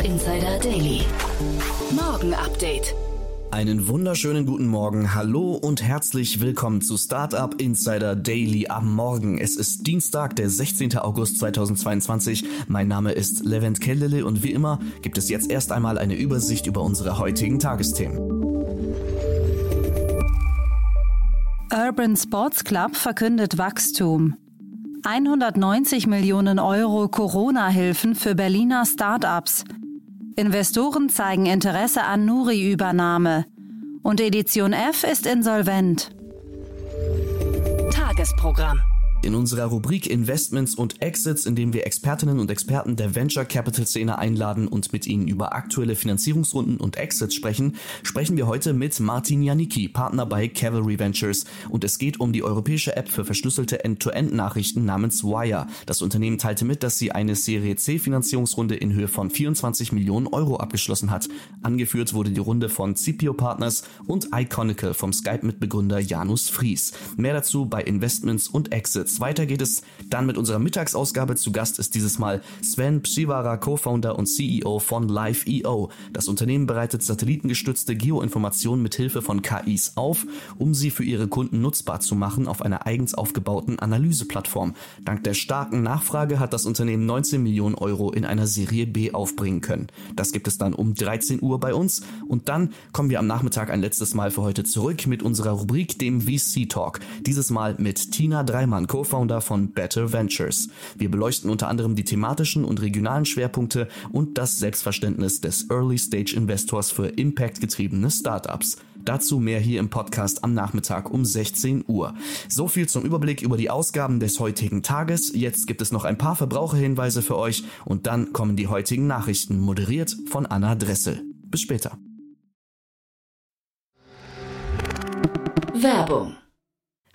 Startup Insider Daily. Morgen Update. Einen wunderschönen guten Morgen, hallo und herzlich willkommen zu Startup Insider Daily am Morgen. Es ist Dienstag, der 16. August 2022. Mein Name ist Levent Kellele und wie immer gibt es jetzt erst einmal eine Übersicht über unsere heutigen Tagesthemen. Urban Sports Club verkündet Wachstum. 190 Millionen Euro Corona-Hilfen für Berliner Start-ups. Investoren zeigen Interesse an Nuri-Übernahme. Und Edition F ist insolvent. Tagesprogramm. In unserer Rubrik Investments und Exits, in dem wir Expertinnen und Experten der Venture Capital Szene einladen und mit ihnen über aktuelle Finanzierungsrunden und Exits sprechen, sprechen wir heute mit Martin Janicki, Partner bei Cavalry Ventures. Und es geht um die europäische App für verschlüsselte End-to-End-Nachrichten namens Wire. Das Unternehmen teilte mit, dass sie eine Serie C Finanzierungsrunde in Höhe von 24 Millionen Euro abgeschlossen hat. Angeführt wurde die Runde von Cipio Partners und Iconical vom Skype-Mitbegründer Janus Fries. Mehr dazu bei Investments und Exits. Weiter geht es dann mit unserer Mittagsausgabe. Zu Gast ist dieses Mal Sven Psivara, Co-Founder und CEO von Live.io. Das Unternehmen bereitet satellitengestützte Geoinformationen mit Hilfe von KIs auf, um sie für ihre Kunden nutzbar zu machen auf einer eigens aufgebauten Analyseplattform. Dank der starken Nachfrage hat das Unternehmen 19 Millionen Euro in einer Serie B aufbringen können. Das gibt es dann um 13 Uhr bei uns und dann kommen wir am Nachmittag ein letztes Mal für heute zurück mit unserer Rubrik dem VC Talk. Dieses Mal mit Tina Dreimann, Co Co-Founder von Better Ventures. Wir beleuchten unter anderem die thematischen und regionalen Schwerpunkte und das Selbstverständnis des Early Stage Investors für Impact-getriebene Startups. Dazu mehr hier im Podcast am Nachmittag um 16 Uhr. So viel zum Überblick über die Ausgaben des heutigen Tages. Jetzt gibt es noch ein paar Verbraucherhinweise für euch und dann kommen die heutigen Nachrichten, moderiert von Anna Dressel. Bis später. Werbung.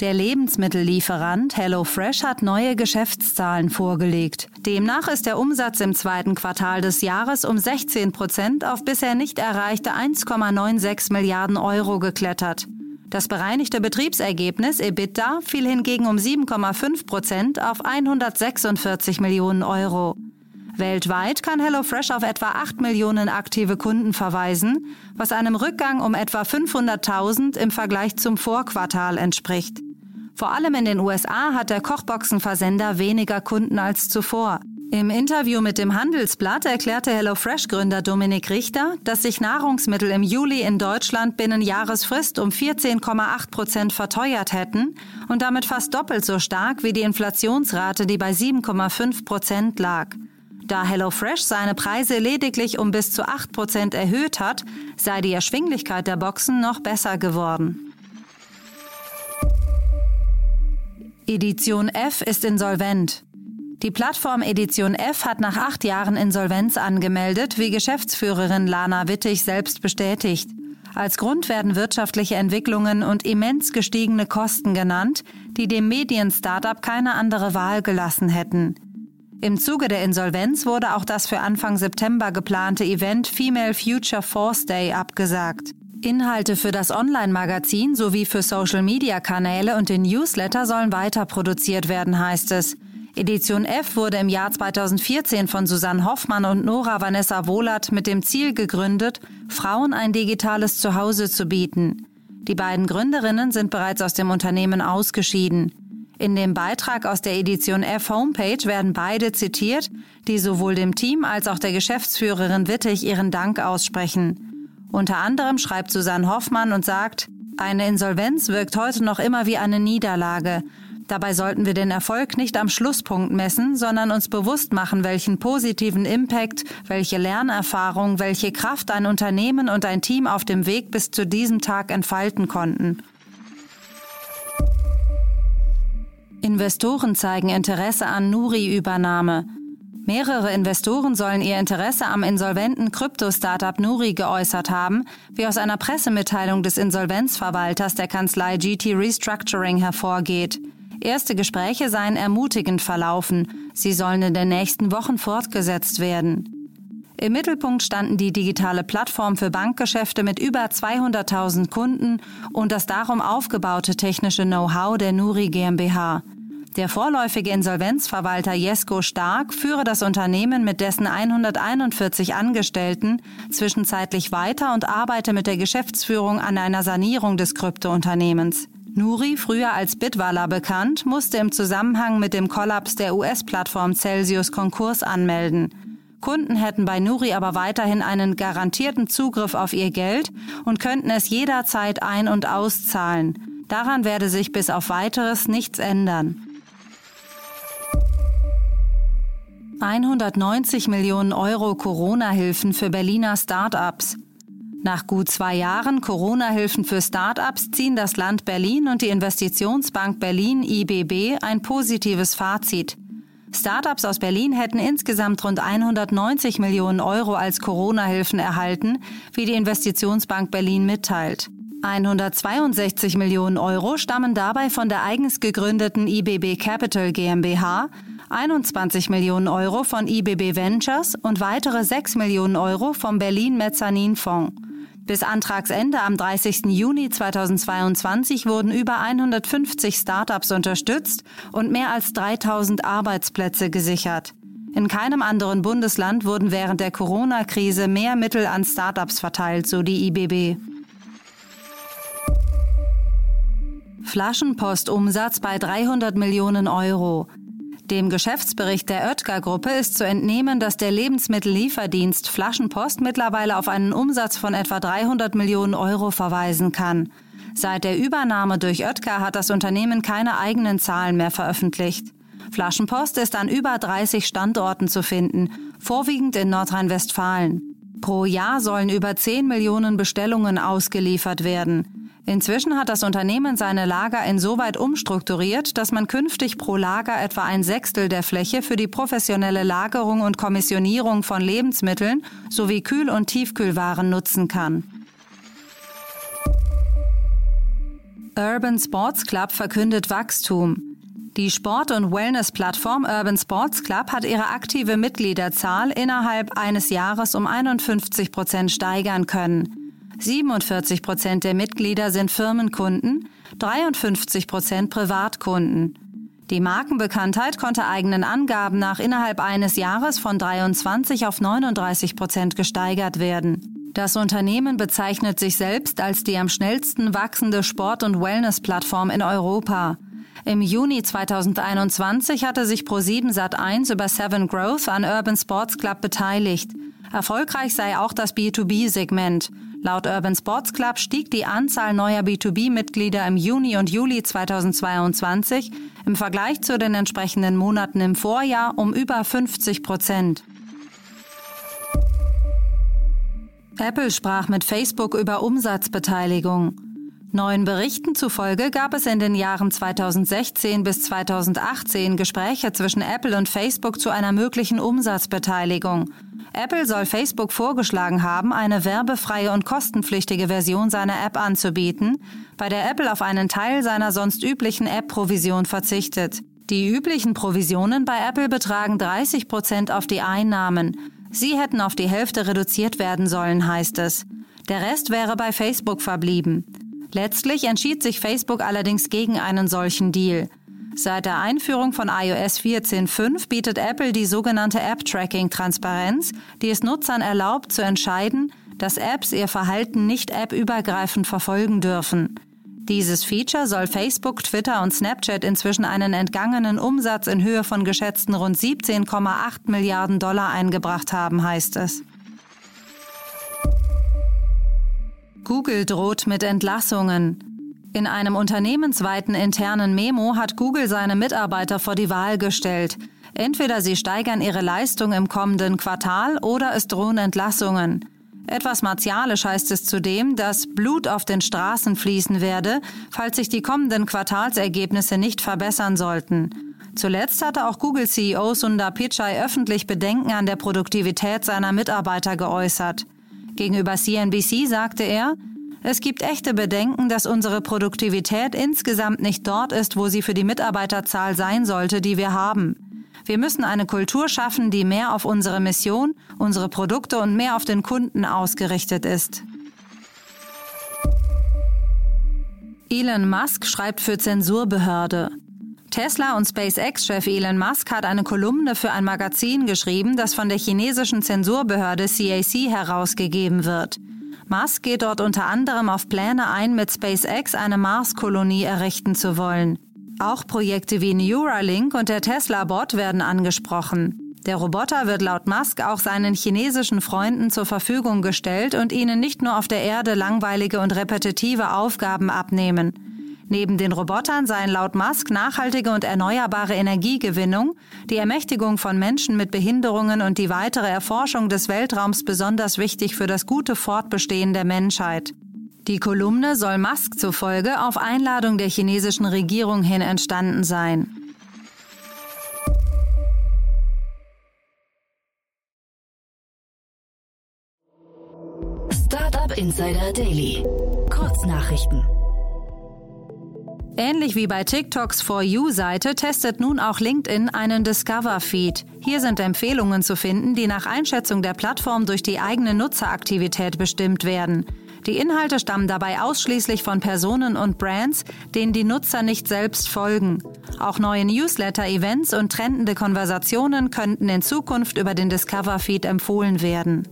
Der Lebensmittellieferant HelloFresh hat neue Geschäftszahlen vorgelegt. Demnach ist der Umsatz im zweiten Quartal des Jahres um 16 Prozent auf bisher nicht erreichte 1,96 Milliarden Euro geklettert. Das bereinigte Betriebsergebnis EBITDA fiel hingegen um 7,5 Prozent auf 146 Millionen Euro. Weltweit kann HelloFresh auf etwa 8 Millionen aktive Kunden verweisen, was einem Rückgang um etwa 500.000 im Vergleich zum Vorquartal entspricht. Vor allem in den USA hat der Kochboxenversender weniger Kunden als zuvor. Im Interview mit dem Handelsblatt erklärte HelloFresh-Gründer Dominik Richter, dass sich Nahrungsmittel im Juli in Deutschland binnen Jahresfrist um 14,8 Prozent verteuert hätten und damit fast doppelt so stark wie die Inflationsrate, die bei 7,5 Prozent lag. Da HelloFresh seine Preise lediglich um bis zu 8 Prozent erhöht hat, sei die Erschwinglichkeit der Boxen noch besser geworden. Edition F ist insolvent. Die Plattform Edition F hat nach acht Jahren Insolvenz angemeldet, wie Geschäftsführerin Lana Wittig selbst bestätigt. Als Grund werden wirtschaftliche Entwicklungen und immens gestiegene Kosten genannt, die dem Medien-Startup keine andere Wahl gelassen hätten. Im Zuge der Insolvenz wurde auch das für Anfang September geplante Event Female Future Force Day abgesagt. Inhalte für das Online-Magazin sowie für Social-Media-Kanäle und den Newsletter sollen weiter produziert werden, heißt es. Edition F wurde im Jahr 2014 von Susanne Hoffmann und Nora Vanessa Wohlert mit dem Ziel gegründet, Frauen ein digitales Zuhause zu bieten. Die beiden Gründerinnen sind bereits aus dem Unternehmen ausgeschieden. In dem Beitrag aus der Edition F Homepage werden beide zitiert, die sowohl dem Team als auch der Geschäftsführerin Wittig ihren Dank aussprechen. Unter anderem schreibt Susanne Hoffmann und sagt, eine Insolvenz wirkt heute noch immer wie eine Niederlage. Dabei sollten wir den Erfolg nicht am Schlusspunkt messen, sondern uns bewusst machen, welchen positiven Impact, welche Lernerfahrung, welche Kraft ein Unternehmen und ein Team auf dem Weg bis zu diesem Tag entfalten konnten. Investoren zeigen Interesse an Nuri-Übernahme. Mehrere Investoren sollen ihr Interesse am insolventen Krypto-Startup Nuri geäußert haben, wie aus einer Pressemitteilung des Insolvenzverwalters der Kanzlei GT Restructuring hervorgeht. Erste Gespräche seien ermutigend verlaufen. Sie sollen in den nächsten Wochen fortgesetzt werden. Im Mittelpunkt standen die digitale Plattform für Bankgeschäfte mit über 200.000 Kunden und das darum aufgebaute technische Know-how der Nuri GmbH. Der vorläufige Insolvenzverwalter Jesko Stark führe das Unternehmen mit dessen 141 Angestellten zwischenzeitlich weiter und arbeite mit der Geschäftsführung an einer Sanierung des Kryptounternehmens. Nuri, früher als Bitwala bekannt, musste im Zusammenhang mit dem Kollaps der US-Plattform Celsius Konkurs anmelden. Kunden hätten bei Nuri aber weiterhin einen garantierten Zugriff auf ihr Geld und könnten es jederzeit ein- und auszahlen. Daran werde sich bis auf weiteres nichts ändern. 190 Millionen Euro Corona-Hilfen für Berliner Start-ups. Nach gut zwei Jahren Corona-Hilfen für Start-ups ziehen das Land Berlin und die Investitionsbank Berlin IBB ein positives Fazit. Start-ups aus Berlin hätten insgesamt rund 190 Millionen Euro als Corona-Hilfen erhalten, wie die Investitionsbank Berlin mitteilt. 162 Millionen Euro stammen dabei von der eigens gegründeten IBB Capital GmbH, 21 Millionen Euro von IBB Ventures und weitere 6 Millionen Euro vom Berlin Mezzanin Fonds. Bis Antragsende am 30. Juni 2022 wurden über 150 Startups unterstützt und mehr als 3000 Arbeitsplätze gesichert. In keinem anderen Bundesland wurden während der Corona-Krise mehr Mittel an Startups verteilt, so die IBB. Flaschenpostumsatz bei 300 Millionen Euro. Dem Geschäftsbericht der Oetker-Gruppe ist zu entnehmen, dass der Lebensmittellieferdienst Flaschenpost mittlerweile auf einen Umsatz von etwa 300 Millionen Euro verweisen kann. Seit der Übernahme durch Oetker hat das Unternehmen keine eigenen Zahlen mehr veröffentlicht. Flaschenpost ist an über 30 Standorten zu finden, vorwiegend in Nordrhein-Westfalen. Pro Jahr sollen über 10 Millionen Bestellungen ausgeliefert werden. Inzwischen hat das Unternehmen seine Lager insoweit umstrukturiert, dass man künftig pro Lager etwa ein Sechstel der Fläche für die professionelle Lagerung und Kommissionierung von Lebensmitteln sowie Kühl- und Tiefkühlwaren nutzen kann. Urban Sports Club verkündet Wachstum. Die Sport- und Wellness-Plattform Urban Sports Club hat ihre aktive Mitgliederzahl innerhalb eines Jahres um 51 Prozent steigern können. 47 Prozent der Mitglieder sind Firmenkunden, 53 Prozent Privatkunden. Die Markenbekanntheit konnte eigenen Angaben nach innerhalb eines Jahres von 23 auf 39 Prozent gesteigert werden. Das Unternehmen bezeichnet sich selbst als die am schnellsten wachsende Sport- und Wellness-Plattform in Europa. Im Juni 2021 hatte sich Pro7 Sat1 über Seven Growth an Urban Sports Club beteiligt. Erfolgreich sei auch das B2B-Segment. Laut Urban Sports Club stieg die Anzahl neuer B2B-Mitglieder im Juni und Juli 2022 im Vergleich zu den entsprechenden Monaten im Vorjahr um über 50 Prozent. Apple sprach mit Facebook über Umsatzbeteiligung. Neuen Berichten zufolge gab es in den Jahren 2016 bis 2018 Gespräche zwischen Apple und Facebook zu einer möglichen Umsatzbeteiligung. Apple soll Facebook vorgeschlagen haben, eine werbefreie und kostenpflichtige Version seiner App anzubieten, bei der Apple auf einen Teil seiner sonst üblichen App-Provision verzichtet. Die üblichen Provisionen bei Apple betragen 30 Prozent auf die Einnahmen. Sie hätten auf die Hälfte reduziert werden sollen, heißt es. Der Rest wäre bei Facebook verblieben. Letztlich entschied sich Facebook allerdings gegen einen solchen Deal. Seit der Einführung von iOS 14.5 bietet Apple die sogenannte App-Tracking-Transparenz, die es Nutzern erlaubt zu entscheiden, dass Apps ihr Verhalten nicht appübergreifend verfolgen dürfen. Dieses Feature soll Facebook, Twitter und Snapchat inzwischen einen entgangenen Umsatz in Höhe von geschätzten rund 17,8 Milliarden Dollar eingebracht haben, heißt es. Google droht mit Entlassungen. In einem unternehmensweiten internen Memo hat Google seine Mitarbeiter vor die Wahl gestellt. Entweder sie steigern ihre Leistung im kommenden Quartal oder es drohen Entlassungen. Etwas martialisch heißt es zudem, dass Blut auf den Straßen fließen werde, falls sich die kommenden Quartalsergebnisse nicht verbessern sollten. Zuletzt hatte auch Google-CEO Sundar Pichai öffentlich Bedenken an der Produktivität seiner Mitarbeiter geäußert. Gegenüber CNBC sagte er, es gibt echte Bedenken, dass unsere Produktivität insgesamt nicht dort ist, wo sie für die Mitarbeiterzahl sein sollte, die wir haben. Wir müssen eine Kultur schaffen, die mehr auf unsere Mission, unsere Produkte und mehr auf den Kunden ausgerichtet ist. Elon Musk schreibt für Zensurbehörde. Tesla und SpaceX-Chef Elon Musk hat eine Kolumne für ein Magazin geschrieben, das von der chinesischen Zensurbehörde CAC herausgegeben wird. Musk geht dort unter anderem auf Pläne ein, mit SpaceX eine Marskolonie errichten zu wollen. Auch Projekte wie Neuralink und der Tesla-Bot werden angesprochen. Der Roboter wird laut Musk auch seinen chinesischen Freunden zur Verfügung gestellt und ihnen nicht nur auf der Erde langweilige und repetitive Aufgaben abnehmen. Neben den Robotern seien laut Musk nachhaltige und erneuerbare Energiegewinnung, die Ermächtigung von Menschen mit Behinderungen und die weitere Erforschung des Weltraums besonders wichtig für das gute Fortbestehen der Menschheit. Die Kolumne soll Musk zufolge auf Einladung der chinesischen Regierung hin entstanden sein. Startup Insider Daily. Kurznachrichten. Ähnlich wie bei TikToks For You-Seite testet nun auch LinkedIn einen Discover-Feed. Hier sind Empfehlungen zu finden, die nach Einschätzung der Plattform durch die eigene Nutzeraktivität bestimmt werden. Die Inhalte stammen dabei ausschließlich von Personen und Brands, denen die Nutzer nicht selbst folgen. Auch neue Newsletter-Events und trendende Konversationen könnten in Zukunft über den Discover-Feed empfohlen werden.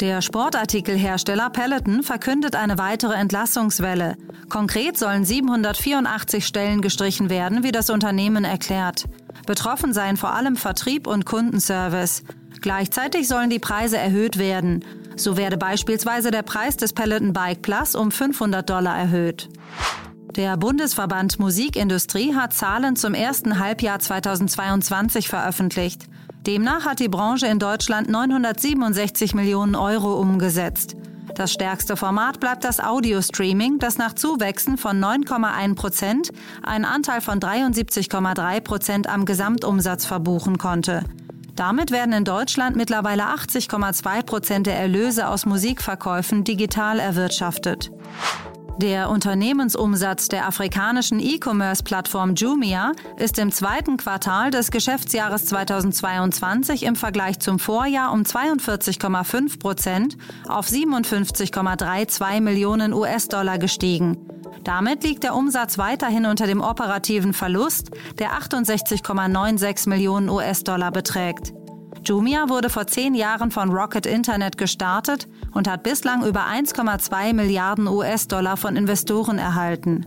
Der Sportartikelhersteller Peloton verkündet eine weitere Entlassungswelle. Konkret sollen 784 Stellen gestrichen werden, wie das Unternehmen erklärt. Betroffen seien vor allem Vertrieb und Kundenservice. Gleichzeitig sollen die Preise erhöht werden. So werde beispielsweise der Preis des Peloton Bike Plus um 500 Dollar erhöht. Der Bundesverband Musikindustrie hat Zahlen zum ersten Halbjahr 2022 veröffentlicht. Demnach hat die Branche in Deutschland 967 Millionen Euro umgesetzt. Das stärkste Format bleibt das Audio-Streaming, das nach Zuwächsen von 9,1 Prozent einen Anteil von 73,3 Prozent am Gesamtumsatz verbuchen konnte. Damit werden in Deutschland mittlerweile 80,2 Prozent der Erlöse aus Musikverkäufen digital erwirtschaftet. Der Unternehmensumsatz der afrikanischen E-Commerce-Plattform Jumia ist im zweiten Quartal des Geschäftsjahres 2022 im Vergleich zum Vorjahr um 42,5 Prozent auf 57,32 Millionen US-Dollar gestiegen. Damit liegt der Umsatz weiterhin unter dem operativen Verlust, der 68,96 Millionen US-Dollar beträgt. Jumia wurde vor zehn Jahren von Rocket Internet gestartet und hat bislang über 1,2 Milliarden US-Dollar von Investoren erhalten.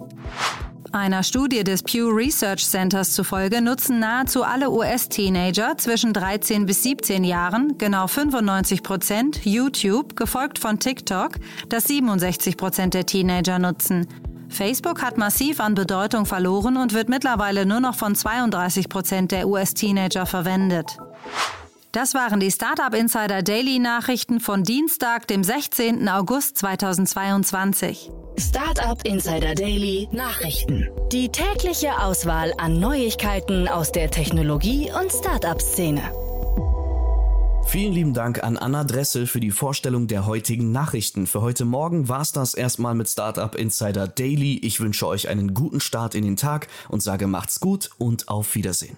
Einer Studie des Pew Research Centers zufolge nutzen nahezu alle US-Teenager zwischen 13 bis 17 Jahren, genau 95 Prozent, YouTube, gefolgt von TikTok, das 67 Prozent der Teenager nutzen. Facebook hat massiv an Bedeutung verloren und wird mittlerweile nur noch von 32 Prozent der US-Teenager verwendet. Das waren die Startup Insider Daily Nachrichten von Dienstag, dem 16. August 2022. Startup Insider Daily Nachrichten. Die tägliche Auswahl an Neuigkeiten aus der Technologie- und Startup-Szene. Vielen lieben Dank an Anna Dressel für die Vorstellung der heutigen Nachrichten. Für heute Morgen war es das erstmal mit Startup Insider Daily. Ich wünsche euch einen guten Start in den Tag und sage macht's gut und auf Wiedersehen.